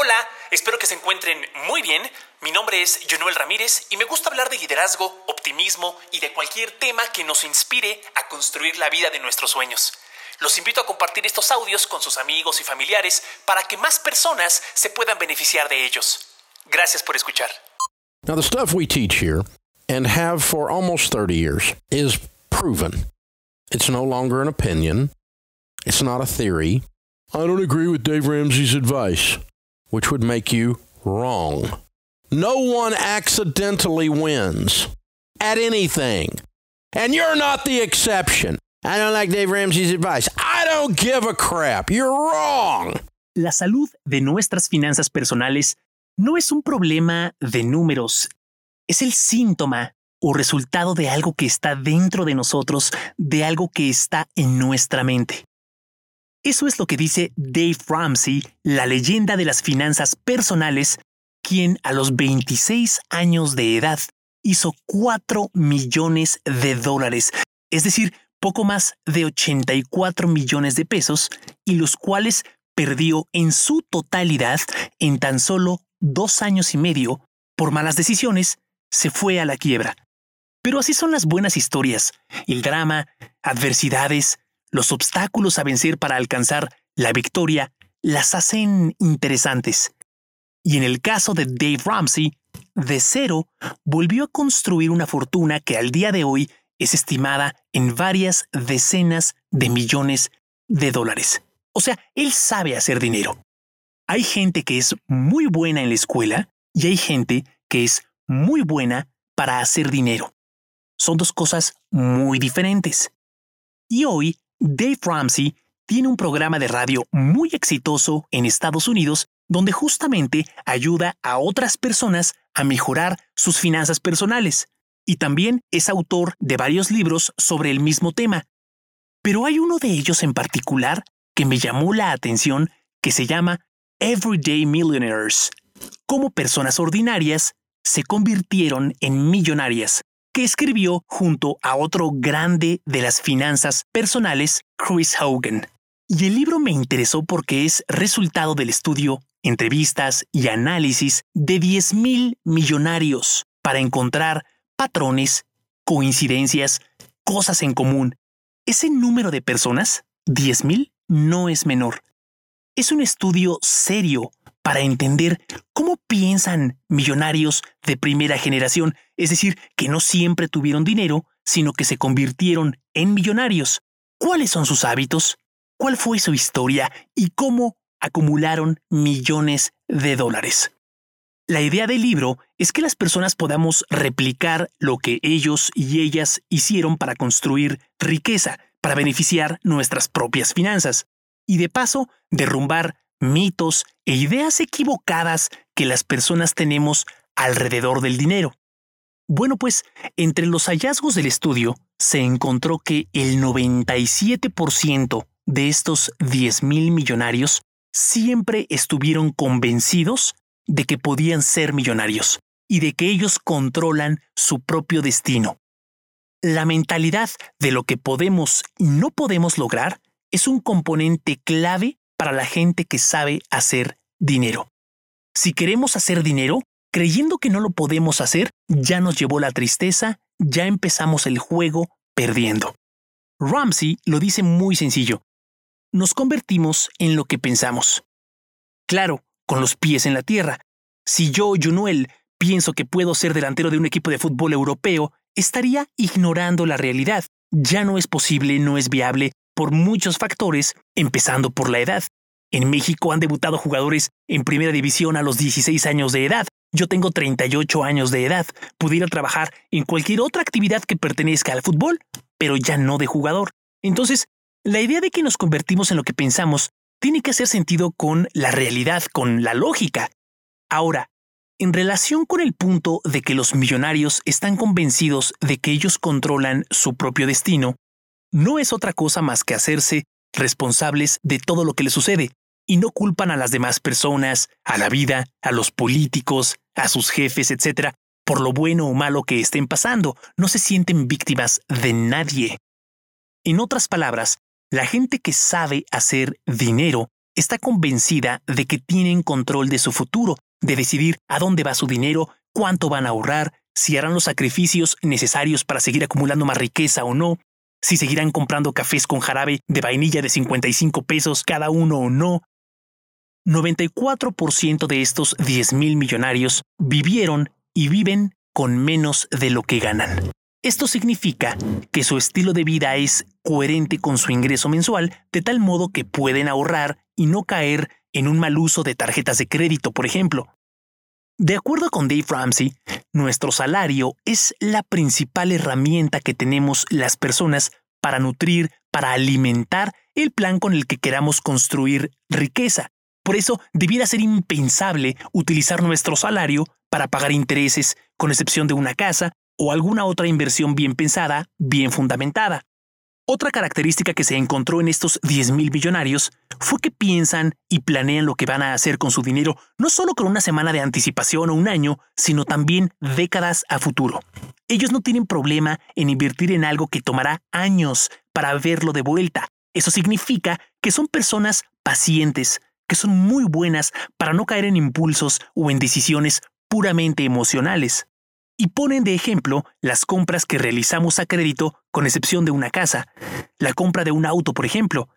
Hola, espero que se encuentren muy bien. Mi nombre es Jonuel Ramírez y me gusta hablar de liderazgo, optimismo y de cualquier tema que nos inspire a construir la vida de nuestros sueños. Los invito a compartir estos audios con sus amigos y familiares para que más personas se puedan beneficiar de ellos. Gracias por escuchar. Now, the stuff we teach here and have for almost 30 years is proven. It's no longer an opinion, it's not a theory. I don't agree with Dave Ramsey's advice. Which would make you wrong. No one accidentally wins at anything. And you're not the exception. I don't like Dave Ramsey's advice. I don't give a crap. You're wrong. La salud de nuestras finanzas personales no es un problema de números, es el síntoma o resultado de algo que está dentro de nosotros, de algo que está en nuestra mente. Eso es lo que dice Dave Ramsey, la leyenda de las finanzas personales, quien a los 26 años de edad hizo 4 millones de dólares, es decir, poco más de 84 millones de pesos, y los cuales perdió en su totalidad en tan solo dos años y medio por malas decisiones, se fue a la quiebra. Pero así son las buenas historias, el drama, adversidades, los obstáculos a vencer para alcanzar la victoria las hacen interesantes. Y en el caso de Dave Ramsey, de cero volvió a construir una fortuna que al día de hoy es estimada en varias decenas de millones de dólares. O sea, él sabe hacer dinero. Hay gente que es muy buena en la escuela y hay gente que es muy buena para hacer dinero. Son dos cosas muy diferentes. Y hoy Dave Ramsey tiene un programa de radio muy exitoso en Estados Unidos donde justamente ayuda a otras personas a mejorar sus finanzas personales. Y también es autor de varios libros sobre el mismo tema. Pero hay uno de ellos en particular que me llamó la atención que se llama Everyday Millionaires. Cómo personas ordinarias se convirtieron en millonarias que escribió junto a otro grande de las finanzas personales, Chris Hogan. Y el libro me interesó porque es resultado del estudio, entrevistas y análisis de 10.000 millonarios para encontrar patrones, coincidencias, cosas en común. Ese número de personas, 10.000, no es menor. Es un estudio serio para entender cómo piensan millonarios de primera generación, es decir, que no siempre tuvieron dinero, sino que se convirtieron en millonarios. ¿Cuáles son sus hábitos? ¿Cuál fue su historia? ¿Y cómo acumularon millones de dólares? La idea del libro es que las personas podamos replicar lo que ellos y ellas hicieron para construir riqueza, para beneficiar nuestras propias finanzas, y de paso derrumbar mitos e ideas equivocadas que las personas tenemos alrededor del dinero. Bueno, pues entre los hallazgos del estudio se encontró que el 97% de estos 10.000 millonarios siempre estuvieron convencidos de que podían ser millonarios y de que ellos controlan su propio destino. La mentalidad de lo que podemos y no podemos lograr es un componente clave para la gente que sabe hacer dinero. Si queremos hacer dinero, creyendo que no lo podemos hacer, ya nos llevó la tristeza, ya empezamos el juego perdiendo. Ramsey lo dice muy sencillo. Nos convertimos en lo que pensamos. Claro, con los pies en la tierra. Si yo, Junuel, pienso que puedo ser delantero de un equipo de fútbol europeo, estaría ignorando la realidad. Ya no es posible, no es viable, por muchos factores, empezando por la edad. En México han debutado jugadores en primera división a los 16 años de edad. Yo tengo 38 años de edad. Pudiera trabajar en cualquier otra actividad que pertenezca al fútbol, pero ya no de jugador. Entonces, la idea de que nos convertimos en lo que pensamos tiene que hacer sentido con la realidad, con la lógica. Ahora, en relación con el punto de que los millonarios están convencidos de que ellos controlan su propio destino, no es otra cosa más que hacerse responsables de todo lo que les sucede y no culpan a las demás personas, a la vida, a los políticos, a sus jefes, etc., por lo bueno o malo que estén pasando. No se sienten víctimas de nadie. En otras palabras, la gente que sabe hacer dinero está convencida de que tienen control de su futuro, de decidir a dónde va su dinero, cuánto van a ahorrar, si harán los sacrificios necesarios para seguir acumulando más riqueza o no, si seguirán comprando cafés con jarabe de vainilla de 55 pesos cada uno o no. 94% de estos 10.000 millonarios vivieron y viven con menos de lo que ganan. Esto significa que su estilo de vida es coherente con su ingreso mensual, de tal modo que pueden ahorrar y no caer en un mal uso de tarjetas de crédito, por ejemplo. De acuerdo con Dave Ramsey, nuestro salario es la principal herramienta que tenemos las personas para nutrir, para alimentar el plan con el que queramos construir riqueza. Por eso debiera ser impensable utilizar nuestro salario para pagar intereses, con excepción de una casa o alguna otra inversión bien pensada, bien fundamentada. Otra característica que se encontró en estos 10.000 billonarios fue que piensan y planean lo que van a hacer con su dinero no solo con una semana de anticipación o un año, sino también décadas a futuro. Ellos no tienen problema en invertir en algo que tomará años para verlo de vuelta. Eso significa que son personas pacientes, que son muy buenas para no caer en impulsos o en decisiones puramente emocionales y ponen de ejemplo las compras que realizamos a crédito con excepción de una casa, la compra de un auto, por ejemplo.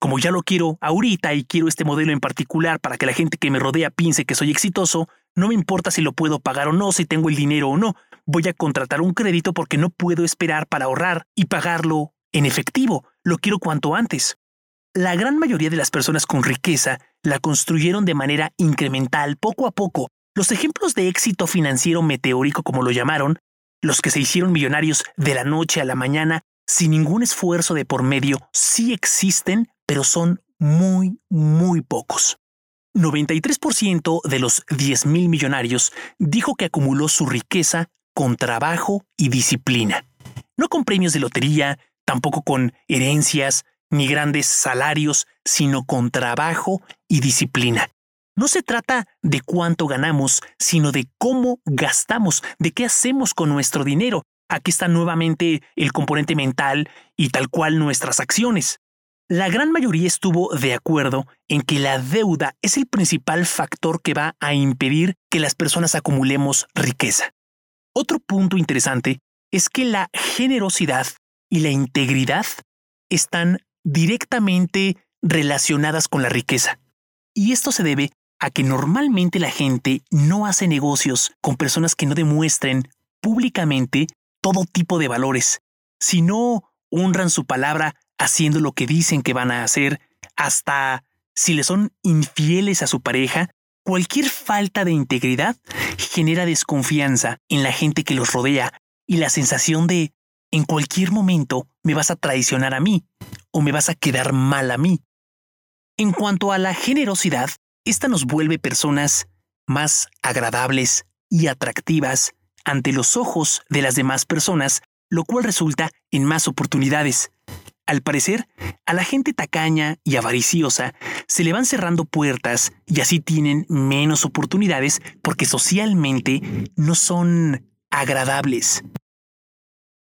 Como ya lo quiero ahorita y quiero este modelo en particular para que la gente que me rodea piense que soy exitoso, no me importa si lo puedo pagar o no, si tengo el dinero o no, voy a contratar un crédito porque no puedo esperar para ahorrar y pagarlo en efectivo, lo quiero cuanto antes. La gran mayoría de las personas con riqueza la construyeron de manera incremental, poco a poco, los ejemplos de éxito financiero meteórico, como lo llamaron, los que se hicieron millonarios de la noche a la mañana sin ningún esfuerzo de por medio, sí existen, pero son muy, muy pocos. 93% de los 10.000 millonarios dijo que acumuló su riqueza con trabajo y disciplina. No con premios de lotería, tampoco con herencias, ni grandes salarios, sino con trabajo y disciplina. No se trata de cuánto ganamos, sino de cómo gastamos, de qué hacemos con nuestro dinero. Aquí está nuevamente el componente mental y tal cual nuestras acciones. La gran mayoría estuvo de acuerdo en que la deuda es el principal factor que va a impedir que las personas acumulemos riqueza. Otro punto interesante es que la generosidad y la integridad están directamente relacionadas con la riqueza. Y esto se debe a que normalmente la gente no hace negocios con personas que no demuestren públicamente todo tipo de valores, sino honran su palabra haciendo lo que dicen que van a hacer, hasta si le son infieles a su pareja, cualquier falta de integridad genera desconfianza en la gente que los rodea y la sensación de en cualquier momento me vas a traicionar a mí o me vas a quedar mal a mí. En cuanto a la generosidad, esta nos vuelve personas más agradables y atractivas ante los ojos de las demás personas, lo cual resulta en más oportunidades. Al parecer, a la gente tacaña y avariciosa se le van cerrando puertas y así tienen menos oportunidades porque socialmente no son agradables.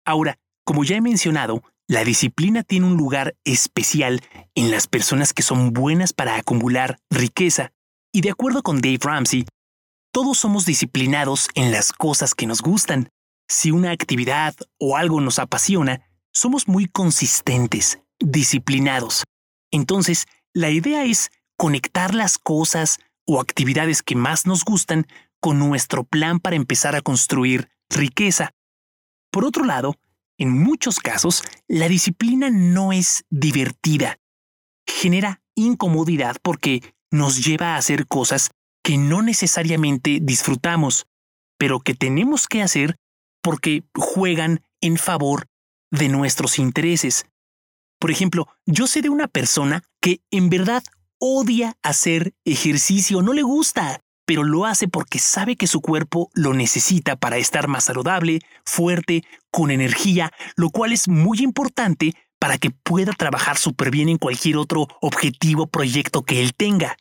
Ahora, como ya he mencionado, la disciplina tiene un lugar especial en las personas que son buenas para acumular riqueza. Y de acuerdo con Dave Ramsey, todos somos disciplinados en las cosas que nos gustan. Si una actividad o algo nos apasiona, somos muy consistentes, disciplinados. Entonces, la idea es conectar las cosas o actividades que más nos gustan con nuestro plan para empezar a construir riqueza. Por otro lado, en muchos casos, la disciplina no es divertida. Genera incomodidad porque nos lleva a hacer cosas que no necesariamente disfrutamos, pero que tenemos que hacer porque juegan en favor de nuestros intereses. Por ejemplo, yo sé de una persona que en verdad odia hacer ejercicio, no le gusta pero lo hace porque sabe que su cuerpo lo necesita para estar más saludable, fuerte, con energía, lo cual es muy importante para que pueda trabajar súper bien en cualquier otro objetivo, proyecto que él tenga.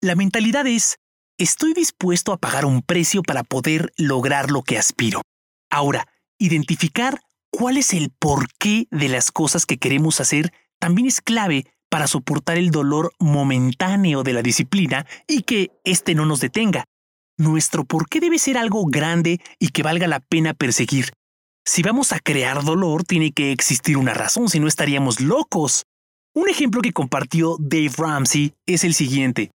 La mentalidad es, estoy dispuesto a pagar un precio para poder lograr lo que aspiro. Ahora, identificar cuál es el porqué de las cosas que queremos hacer también es clave para soportar el dolor momentáneo de la disciplina y que éste no nos detenga. Nuestro por qué debe ser algo grande y que valga la pena perseguir. Si vamos a crear dolor, tiene que existir una razón, si no estaríamos locos. Un ejemplo que compartió Dave Ramsey es el siguiente.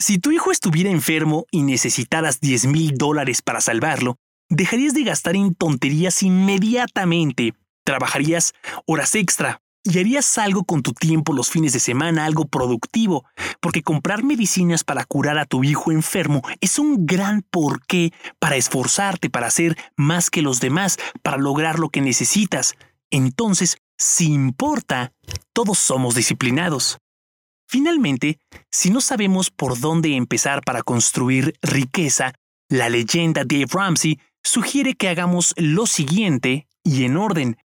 Si tu hijo estuviera enfermo y necesitaras 10 mil dólares para salvarlo, dejarías de gastar en tonterías inmediatamente. Trabajarías horas extra y harías algo con tu tiempo los fines de semana, algo productivo, porque comprar medicinas para curar a tu hijo enfermo es un gran porqué para esforzarte, para hacer más que los demás, para lograr lo que necesitas. Entonces, si importa, todos somos disciplinados. Finalmente, si no sabemos por dónde empezar para construir riqueza, la leyenda Dave Ramsey sugiere que hagamos lo siguiente y en orden.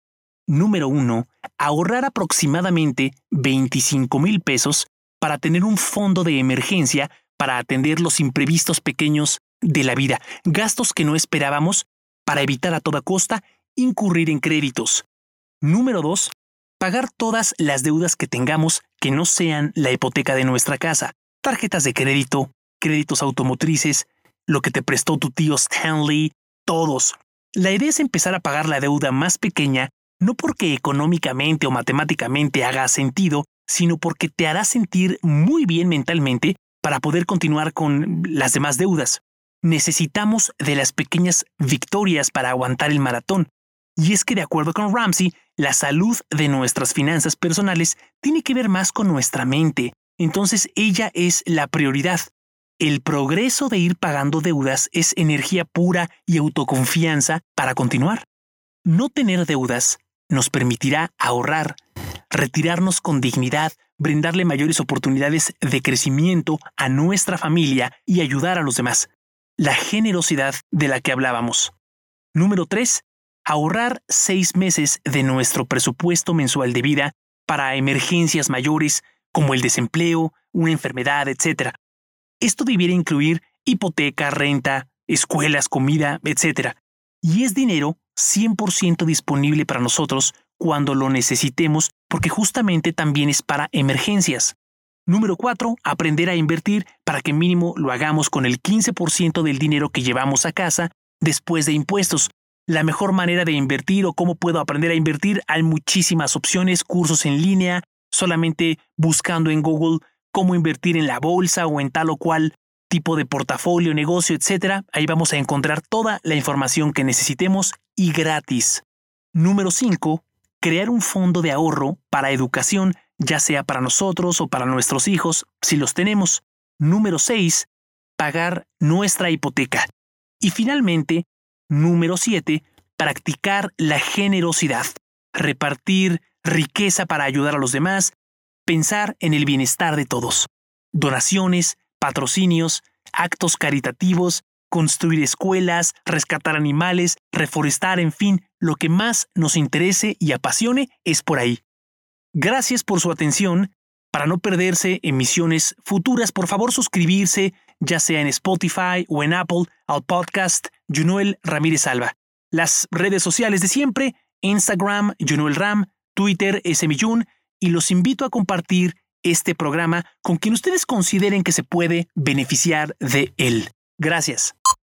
Número 1. Ahorrar aproximadamente 25 mil pesos para tener un fondo de emergencia para atender los imprevistos pequeños de la vida, gastos que no esperábamos para evitar a toda costa incurrir en créditos. Número 2. Pagar todas las deudas que tengamos que no sean la hipoteca de nuestra casa, tarjetas de crédito, créditos automotrices, lo que te prestó tu tío Stanley, todos. La idea es empezar a pagar la deuda más pequeña, no porque económicamente o matemáticamente haga sentido, sino porque te hará sentir muy bien mentalmente para poder continuar con las demás deudas. Necesitamos de las pequeñas victorias para aguantar el maratón. Y es que de acuerdo con Ramsey, la salud de nuestras finanzas personales tiene que ver más con nuestra mente. Entonces ella es la prioridad. El progreso de ir pagando deudas es energía pura y autoconfianza para continuar. No tener deudas nos permitirá ahorrar, retirarnos con dignidad, brindarle mayores oportunidades de crecimiento a nuestra familia y ayudar a los demás. La generosidad de la que hablábamos. Número 3 ahorrar seis meses de nuestro presupuesto mensual de vida para emergencias mayores como el desempleo, una enfermedad, etc. Esto debiera incluir hipoteca, renta, escuelas, comida, etc. Y es dinero 100% disponible para nosotros cuando lo necesitemos porque justamente también es para emergencias. Número 4. Aprender a invertir para que mínimo lo hagamos con el 15% del dinero que llevamos a casa después de impuestos, la mejor manera de invertir o cómo puedo aprender a invertir. Hay muchísimas opciones, cursos en línea, solamente buscando en Google cómo invertir en la bolsa o en tal o cual tipo de portafolio, negocio, etc. Ahí vamos a encontrar toda la información que necesitemos y gratis. Número 5. Crear un fondo de ahorro para educación, ya sea para nosotros o para nuestros hijos, si los tenemos. Número 6. Pagar nuestra hipoteca. Y finalmente, Número 7. Practicar la generosidad. Repartir riqueza para ayudar a los demás. Pensar en el bienestar de todos. Donaciones, patrocinios, actos caritativos, construir escuelas, rescatar animales, reforestar, en fin, lo que más nos interese y apasione es por ahí. Gracias por su atención. Para no perderse emisiones futuras, por favor suscribirse, ya sea en Spotify o en Apple, al podcast Junuel Ramírez Alba. Las redes sociales de siempre, Instagram, Junuel Ram, Twitter, SMJun, y los invito a compartir este programa con quien ustedes consideren que se puede beneficiar de él. Gracias.